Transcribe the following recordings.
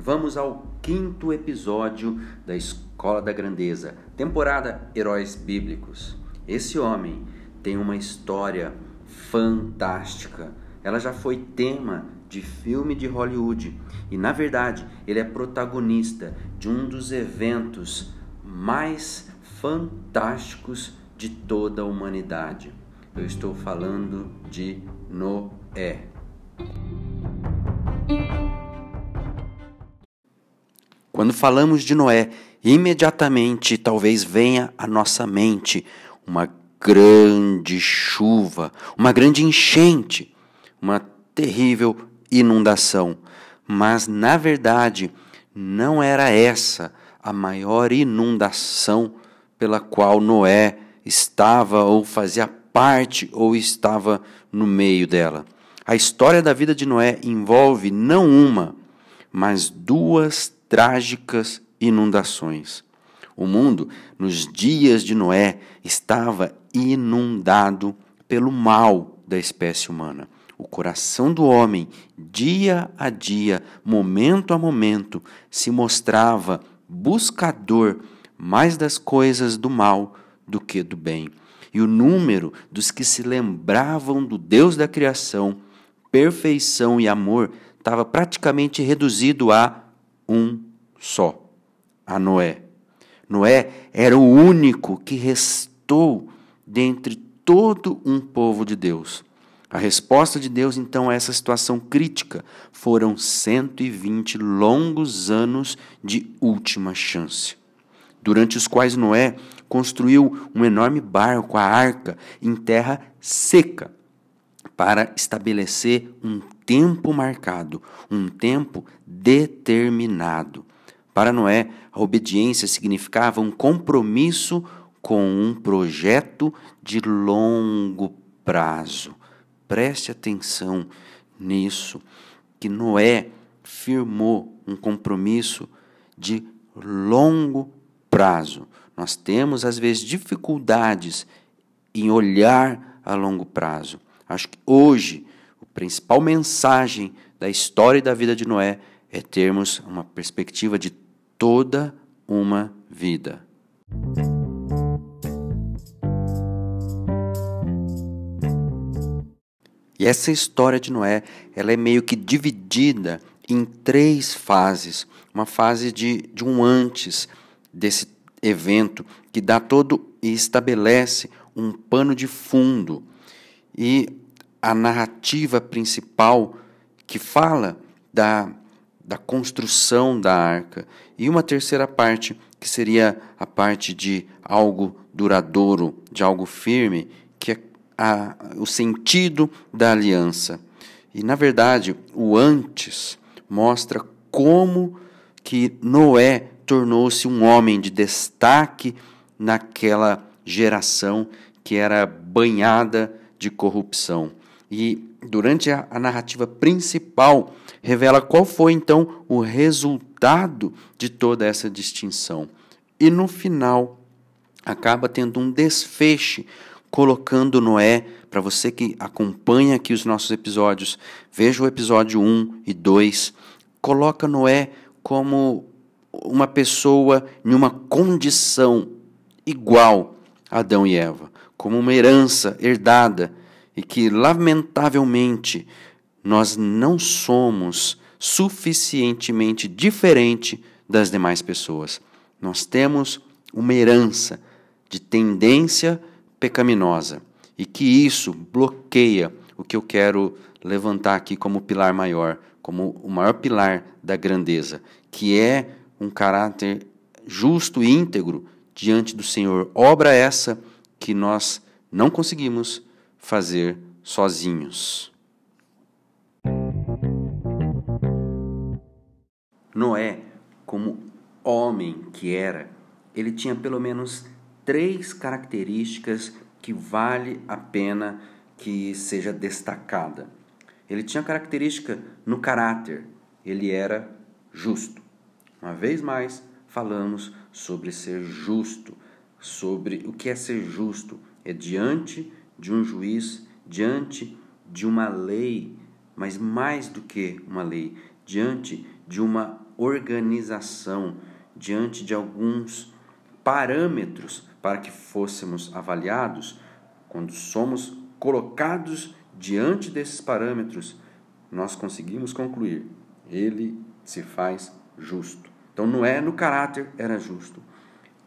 Vamos ao quinto episódio da Escola da Grandeza, temporada Heróis Bíblicos. Esse homem tem uma história fantástica. Ela já foi tema de filme de Hollywood e, na verdade, ele é protagonista de um dos eventos mais fantásticos de toda a humanidade. Eu estou falando de Noé. Quando falamos de Noé, imediatamente talvez venha à nossa mente uma grande chuva, uma grande enchente, uma terrível inundação. Mas, na verdade, não era essa a maior inundação pela qual Noé estava ou fazia parte ou estava no meio dela. A história da vida de Noé envolve não uma, mas duas trágicas inundações. O mundo, nos dias de Noé, estava inundado pelo mal da espécie humana. O coração do homem, dia a dia, momento a momento, se mostrava buscador mais das coisas do mal do que do bem. E o número dos que se lembravam do Deus da criação, perfeição e amor estava praticamente reduzido a um só, a Noé. Noé era o único que restou dentre todo um povo de Deus. A resposta de Deus, então, a essa situação crítica foram 120 longos anos de última chance, durante os quais Noé construiu um enorme barco, a arca, em terra seca, para estabelecer um tempo marcado, um tempo determinado. Para Noé, a obediência significava um compromisso com um projeto de longo prazo. Preste atenção nisso, que Noé firmou um compromisso de longo prazo. Nós temos, às vezes, dificuldades em olhar a longo prazo. Acho que hoje a principal mensagem da história e da vida de Noé é termos uma perspectiva de toda uma vida. E essa história de Noé, ela é meio que dividida em três fases. Uma fase de, de um antes desse evento, que dá todo e estabelece um pano de fundo. E a narrativa principal que fala da, da construção da arca, e uma terceira parte que seria a parte de algo duradouro, de algo firme, que é a, o sentido da aliança. E na verdade, o antes mostra como que Noé tornou-se um homem de destaque naquela geração que era banhada de corrupção. E durante a, a narrativa principal revela qual foi então o resultado de toda essa distinção. E no final acaba tendo um desfeche colocando Noé, para você que acompanha aqui os nossos episódios, veja o episódio 1 e 2, coloca Noé como uma pessoa em uma condição igual a Adão e Eva, como uma herança herdada e que, lamentavelmente, nós não somos suficientemente diferente das demais pessoas. Nós temos uma herança de tendência pecaminosa e que isso bloqueia o que eu quero levantar aqui como pilar maior, como o maior pilar da grandeza, que é um caráter justo e íntegro diante do Senhor. Obra essa que nós não conseguimos fazer sozinhos. Noé, como homem que era, ele tinha pelo menos três características que vale a pena que seja destacada. Ele tinha característica no caráter, ele era justo. Uma vez mais, falamos sobre ser justo, sobre o que é ser justo. É diante de um juiz, diante de uma lei, mas mais do que uma lei, diante de uma organização, diante de alguns parâmetros para que fôssemos avaliados, quando somos colocados diante desses parâmetros, nós conseguimos concluir: ele se faz justo. Então, Noé, no caráter, era justo.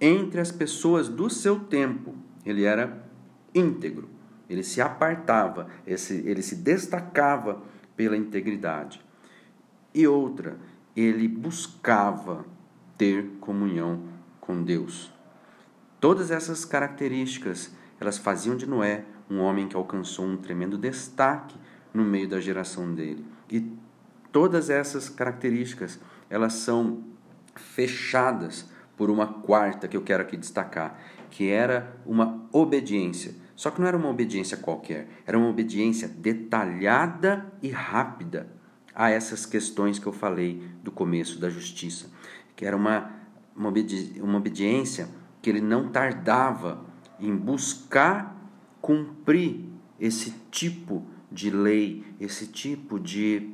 Entre as pessoas do seu tempo, ele era íntegro. Ele se apartava, ele se destacava pela integridade. E outra, ele buscava ter comunhão com Deus. Todas essas características, elas faziam de Noé um homem que alcançou um tremendo destaque no meio da geração dele. E todas essas características, elas são fechadas por uma quarta que eu quero aqui destacar, que era uma obediência. Só que não era uma obediência qualquer, era uma obediência detalhada e rápida a essas questões que eu falei do começo da justiça, que era uma, uma, obedi uma obediência que ele não tardava em buscar cumprir esse tipo de lei, esse tipo de,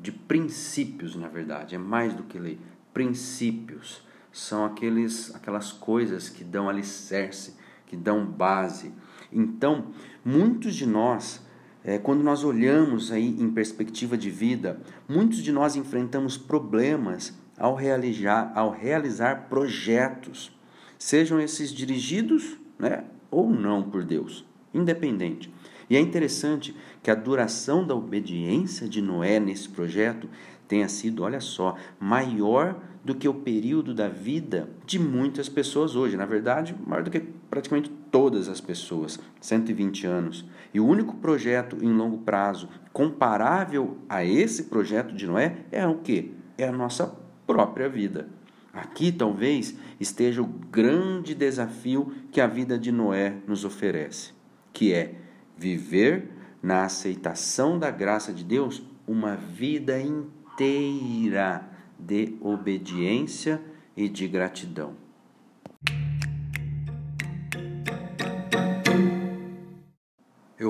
de princípios, na verdade, é mais do que lei, princípios são aqueles, aquelas coisas que dão alicerce, que dão base. Então, muitos de nós, é, quando nós olhamos aí em perspectiva de vida, muitos de nós enfrentamos problemas ao realizar, ao realizar projetos, sejam esses dirigidos né, ou não por Deus, independente. E é interessante que a duração da obediência de Noé nesse projeto tenha sido, olha só, maior do que o período da vida de muitas pessoas hoje. Na verdade, maior do que praticamente todas as pessoas, 120 anos. E o único projeto em longo prazo comparável a esse projeto de Noé é o que? É a nossa própria vida. Aqui talvez esteja o grande desafio que a vida de Noé nos oferece, que é viver na aceitação da graça de Deus uma vida inteira de obediência e de gratidão.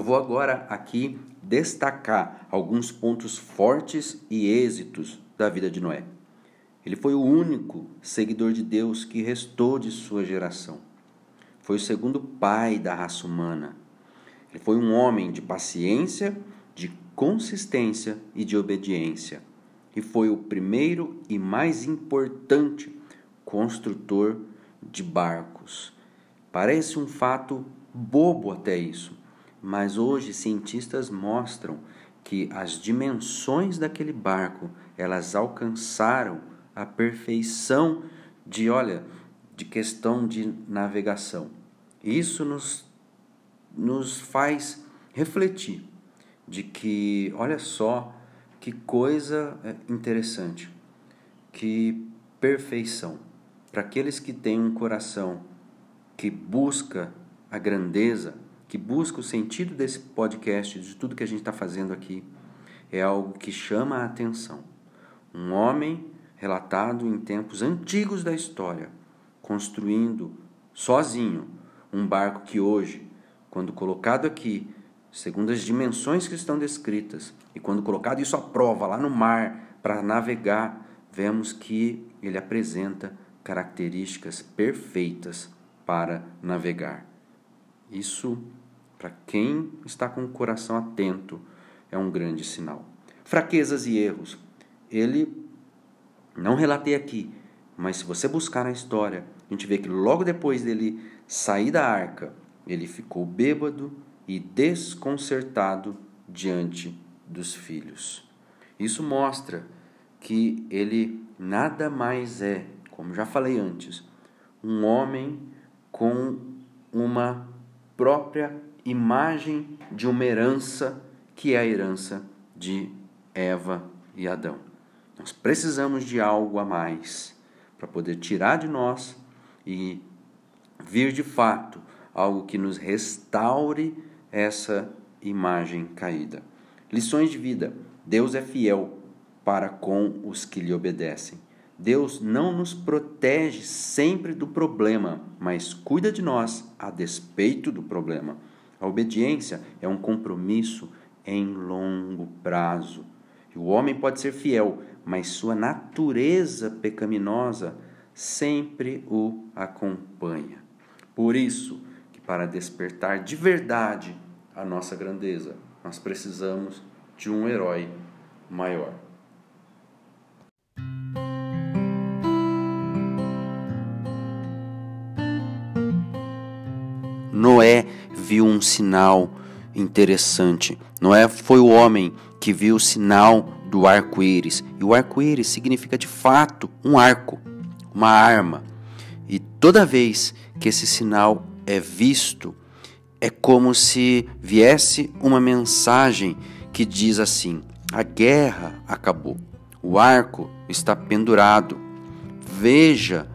Vou agora aqui destacar alguns pontos fortes e êxitos da vida de Noé. Ele foi o único seguidor de Deus que restou de sua geração. Foi o segundo pai da raça humana. Ele foi um homem de paciência, de consistência e de obediência e foi o primeiro e mais importante construtor de barcos. Parece um fato bobo até isso, mas hoje cientistas mostram que as dimensões daquele barco, elas alcançaram a perfeição de, olha, de questão de navegação. Isso nos nos faz refletir de que, olha só, que coisa é, interessante, que perfeição. Para aqueles que têm um coração que busca a grandeza, que busca o sentido desse podcast, de tudo que a gente está fazendo aqui, é algo que chama a atenção. Um homem relatado em tempos antigos da história, construindo sozinho um barco que hoje, quando colocado aqui, segundo as dimensões que estão descritas, e quando colocado isso à prova lá no mar para navegar, vemos que ele apresenta características perfeitas para navegar. Isso, para quem está com o coração atento, é um grande sinal. Fraquezas e erros. Ele não relatei aqui, mas se você buscar na história, a gente vê que logo depois dele sair da arca, ele ficou bêbado e desconcertado diante dos filhos. Isso mostra que ele nada mais é, como já falei antes, um homem com uma própria imagem de uma herança que é a herança de Eva e Adão. Nós precisamos de algo a mais para poder tirar de nós e vir de fato algo que nos restaure essa imagem caída. Lições de vida. Deus é fiel para com os que lhe obedecem. Deus não nos protege sempre do problema, mas cuida de nós a despeito do problema. A obediência é um compromisso em longo prazo. E o homem pode ser fiel, mas sua natureza pecaminosa sempre o acompanha. Por isso, que para despertar de verdade a nossa grandeza, nós precisamos de um herói maior. Noé viu um sinal interessante. Noé foi o homem que viu o sinal do arco-íris. E o arco-íris significa de fato um arco, uma arma. E toda vez que esse sinal é visto, é como se viesse uma mensagem que diz assim: a guerra acabou, o arco está pendurado. Veja,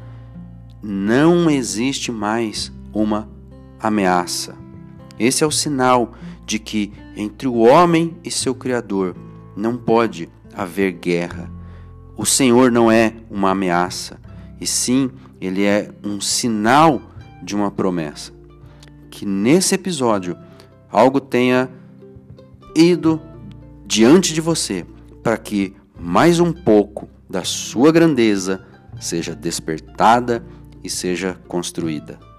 não existe mais uma ameaça. Esse é o sinal de que entre o homem e seu Criador não pode haver guerra. O Senhor não é uma ameaça, e sim, ele é um sinal de uma promessa. Que nesse episódio algo tenha ido diante de você para que mais um pouco da sua grandeza seja despertada e seja construída.